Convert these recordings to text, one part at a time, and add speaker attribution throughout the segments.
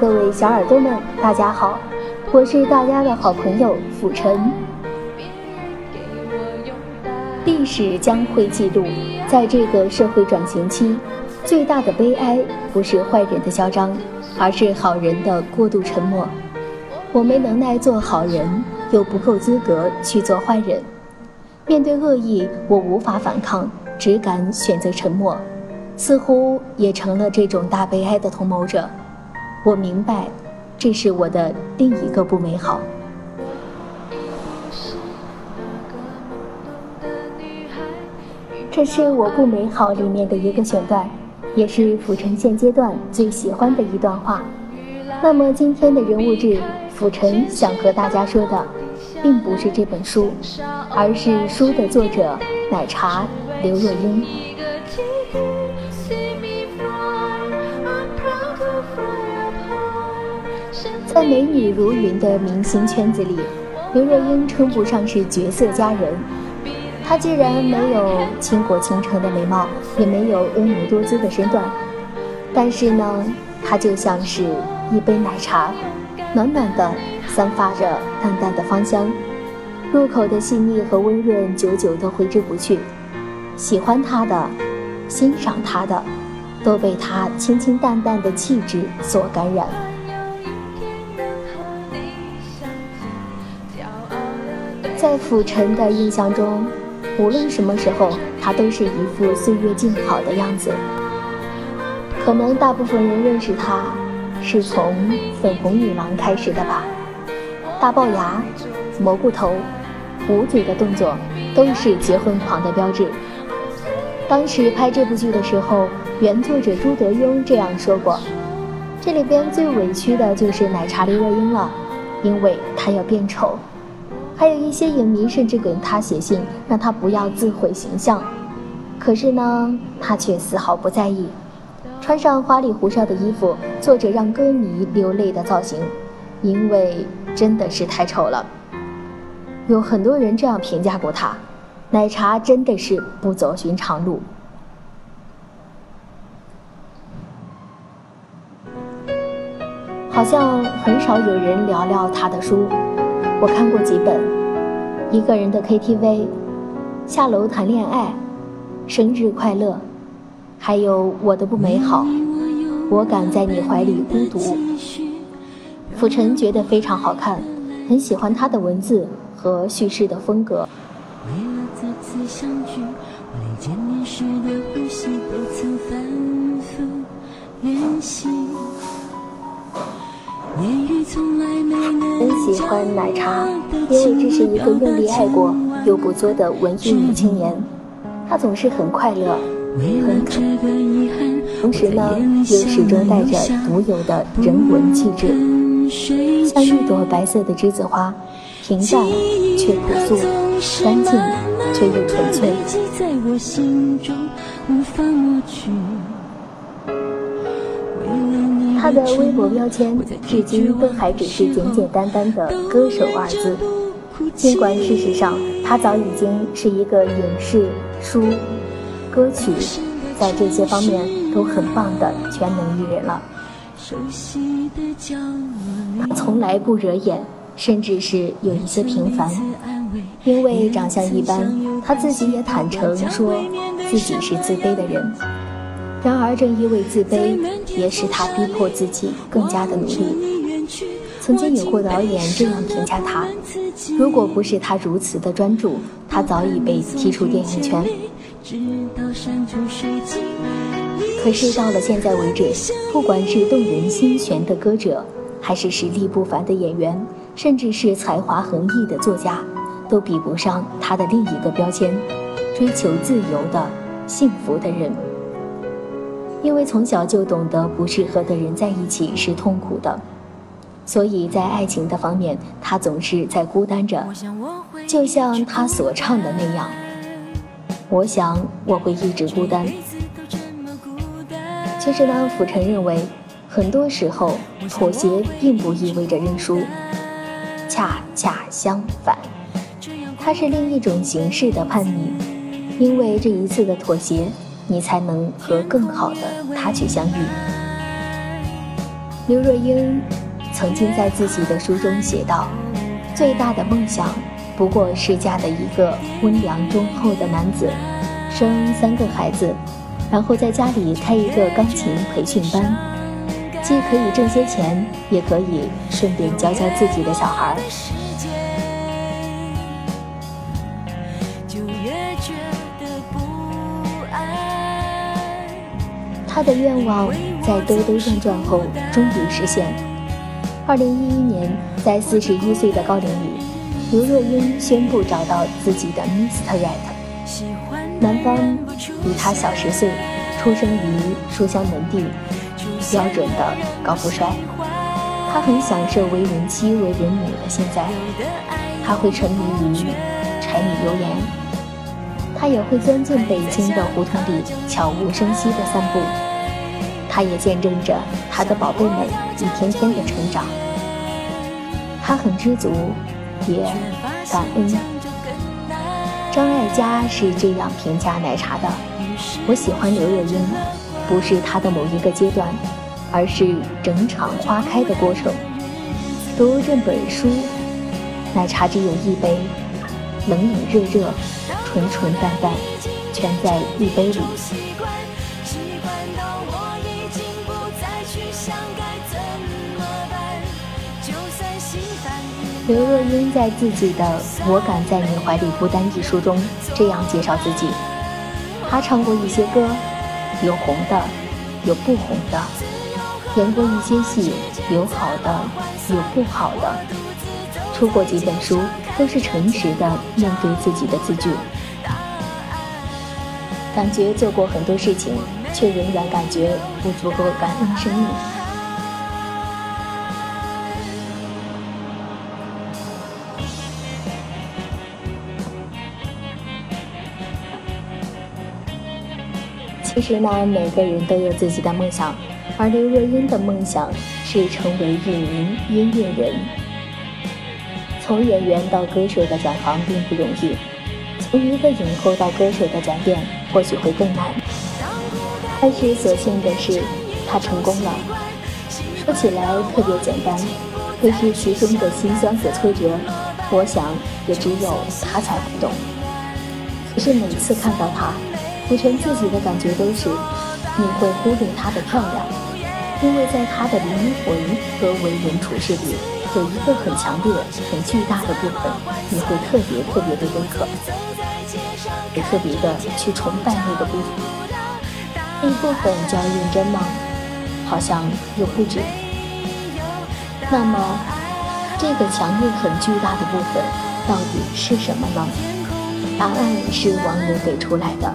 Speaker 1: 各位小耳朵们，大家好，我是大家的好朋友辅晨。历史将会记录，在这个社会转型期，最大的悲哀不是坏人的嚣张，而是好人的过度沉默。我没能耐做好人，又不够资格去做坏人。面对恶意，我无法反抗，只敢选择沉默。似乎也成了这种大悲哀的同谋者。我明白，这是我的另一个不美好。这是我不美好里面的一个选段，也是府城现阶段最喜欢的一段话。那么今天的人物志，府城想和大家说的，并不是这本书，而是书的作者奶茶刘若英。在美女如云的明星圈子里，刘若英称不上是绝色佳人。她既然没有倾国倾城的美貌，也没有婀娜多姿的身段，但是呢，她就像是一杯奶茶，暖暖的，散发着淡淡的芳香，入口的细腻和温润，久久都挥之不去。喜欢她的，欣赏她的，都被她清清淡淡的气质所感染。在府城的印象中，无论什么时候，她都是一副岁月静好的样子。可能大部分人认识她，是从粉红女郎开始的吧。大龅牙、蘑菇头、捂嘴的动作，都是结婚狂的标志。当时拍这部剧的时候，原作者朱德庸这样说过：“这里边最委屈的就是奶茶刘若英了，因为她要变丑。”还有一些影迷甚至给他写信，让他不要自毁形象。可是呢，他却丝毫不在意，穿上花里胡哨的衣服，做着让歌迷流泪的造型，因为真的是太丑了。有很多人这样评价过他，奶茶真的是不走寻常路。好像很少有人聊聊他的书。我看过几本，《一个人的 KTV》，《下楼谈恋爱》，《生日快乐》，还有《我的不美好》，我敢在你怀里孤独。傅晨觉得非常好看，很喜欢他的文字和叙事的风格。为了再次相聚，我连见面时的呼吸都曾反复练习。很喜欢奶茶，因为这是一个用力爱过又不作的文艺女青年。她总是很快乐，很可爱，同时呢，又始终带着独有的人文气质，像一朵白色的栀子花，平淡却朴素，干净却又纯粹。他的微博标签至今都还只是简简单单的“歌手”二字，尽管事实上他早已经是一个影视、书、歌曲，在这些方面都很棒的全能艺人了。他从来不惹眼，甚至是有一些平凡。因为长相一般，他自己也坦诚说自己是自卑的人。然而，正因为自卑，也使他逼迫自己更加的努力。曾经有过导演这样评价他：如果不是他如此的专注，他早已被踢出电影圈。可是到了现在为止，不管是动人心弦的歌者，还是实力不凡的演员，甚至是才华横溢的作家，都比不上他的另一个标签——追求自由的幸福的人。因为从小就懂得不适合的人在一起是痛苦的，所以在爱情的方面，他总是在孤单着，就像他所唱的那样：“我想我会一直孤单。”其实呢，傅晨认为，很多时候妥协并不意味着认输，恰恰相反，它是另一种形式的叛逆。因为这一次的妥协，你才能和更好的他去相遇。刘若英曾经在自己的书中写道：“最大的梦想，不过是嫁的一个温良忠厚的男子，生三个孩子。”然后在家里开一个钢琴培训班，既可以挣些钱，也可以顺便教教自己的小孩。他的愿望在兜兜转转后终于实现。二零一一年，在四十一岁的高龄里，刘若英宣布找到自己的 Mr. Right。男方比他小十岁，出生于书香门第，标准的高富帅。他很享受为人妻为人母的现在，他会沉迷于柴米油盐，他也会钻进北京的胡同里悄无声息的散步，他也见证着他的宝贝们一天天的成长。他很知足，也感恩。张艾嘉是这样评价奶茶的：“我喜欢刘若英，不是她的某一个阶段，而是整场花开的过程。读这本书，奶茶只有一杯，冷冷热热，纯纯淡淡，全在一杯里。”刘若英在自己的《我敢在你怀里孤单》一书中这样介绍自己：她唱过一些歌，有红的，有不红的；演过一些戏，有好的，有不好的；出过几本书，都是诚实的面对自己的字句。感觉做过很多事情，却仍然感觉不足够感恩生命。其实呢，每个人都有自己的梦想，而刘若英的梦想是成为一名音乐人。从演员到歌手的转行并不容易，从一个影后到歌手的转变或许会更难。但是所幸的是，她成功了。说起来特别简单，可是其中的辛酸和挫折，我想也只有她才会懂。可是每次看到她。傅晨自己的感觉都是，你会忽略她的漂亮，因为在她的灵魂和为人处事里，有一个很强烈、很巨大的部分，你会特别特别的认可，也特别的去崇拜那个部分。那部分叫认真吗？好像又不止。那么，这个强烈、很巨大的部分到底是什么呢？答案是网友给出来的。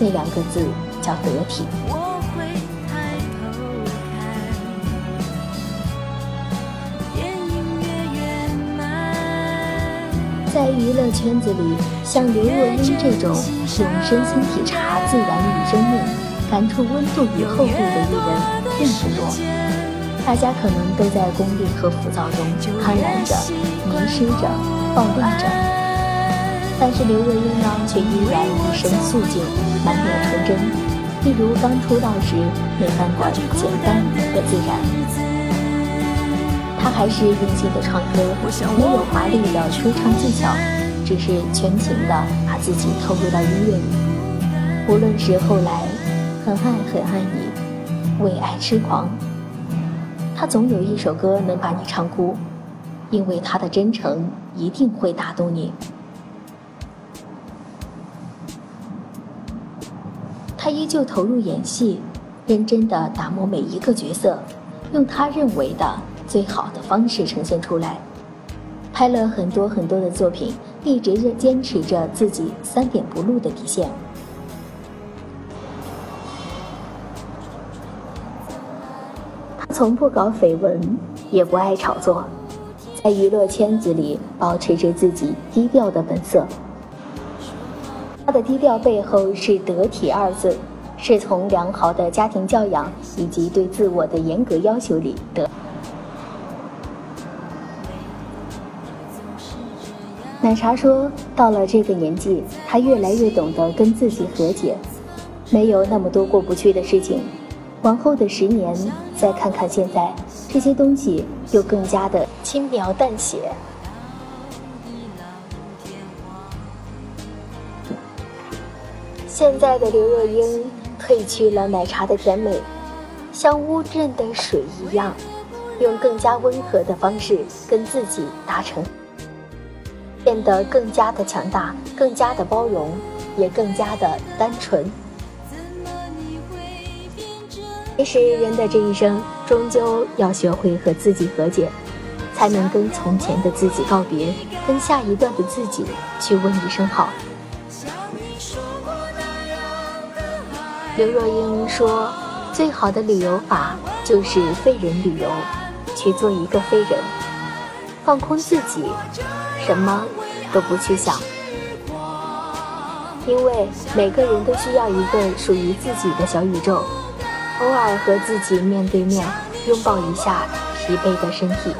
Speaker 1: 那两个字叫得体。在娱乐圈子里，像刘若英这种用身心体察自然与生命、感触温度与厚度的艺人并不多。大家可能都在功利和浮躁中贪婪着、迷失着、暴戾着。但是刘若英呢，却依然一身素净，满脸纯真，一如刚出道时那般的简单和自然。她还是用心的唱歌，没有华丽的说唱技巧，只是全情的把自己投入到音乐里。无论是后来很爱很爱你，为爱痴狂，她总有一首歌能把你唱哭，因为她的真诚一定会打动你。他依旧投入演戏，认真的打磨每一个角色，用他认为的最好的方式呈现出来。拍了很多很多的作品，一直坚持着自己三点不露的底线。他从不搞绯闻，也不爱炒作，在娱乐圈子里保持着自己低调的本色。他的低调背后是得体二字，是从良好的家庭教养以及对自我的严格要求里得。奶茶说，到了这个年纪，他越来越懂得跟自己和解，没有那么多过不去的事情。往后的十年，再看看现在，这些东西又更加的轻描淡写。现在的刘若英褪去了奶茶的甜美，像乌镇的水一样，用更加温和的方式跟自己达成，变得更加的强大，更加的包容，也更加的单纯。其实人的这一生，终究要学会和自己和解，才能跟从前的自己告别，跟下一段的自己去问一声好。刘若英说：“最好的旅游法就是废人旅游，去做一个废人，放空自己，什么都不去想。因为每个人都需要一个属于自己的小宇宙，偶尔和自己面对面拥抱一下疲惫的身体。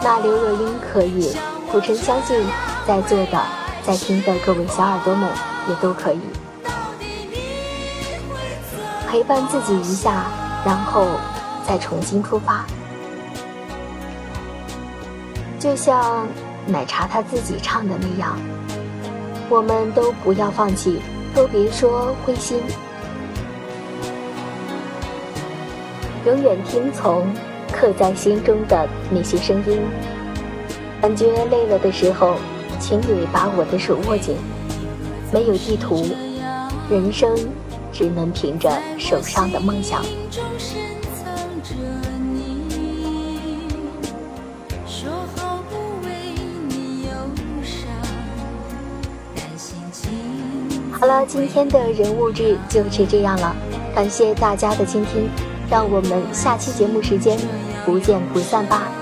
Speaker 1: 那刘若英可以，古晨相信，在座的、在听的各位小耳朵们也都可以。”陪伴自己一下，然后再重新出发。就像奶茶他自己唱的那样，我们都不要放弃，都别说灰心，永远听从刻在心中的那些声音。感觉累了的时候，请你把我的手握紧。没有地图，人生。只能凭着手上的梦想。好了，今天的人物志就是这样了，感谢大家的倾听，让我们下期节目时间不见不散吧。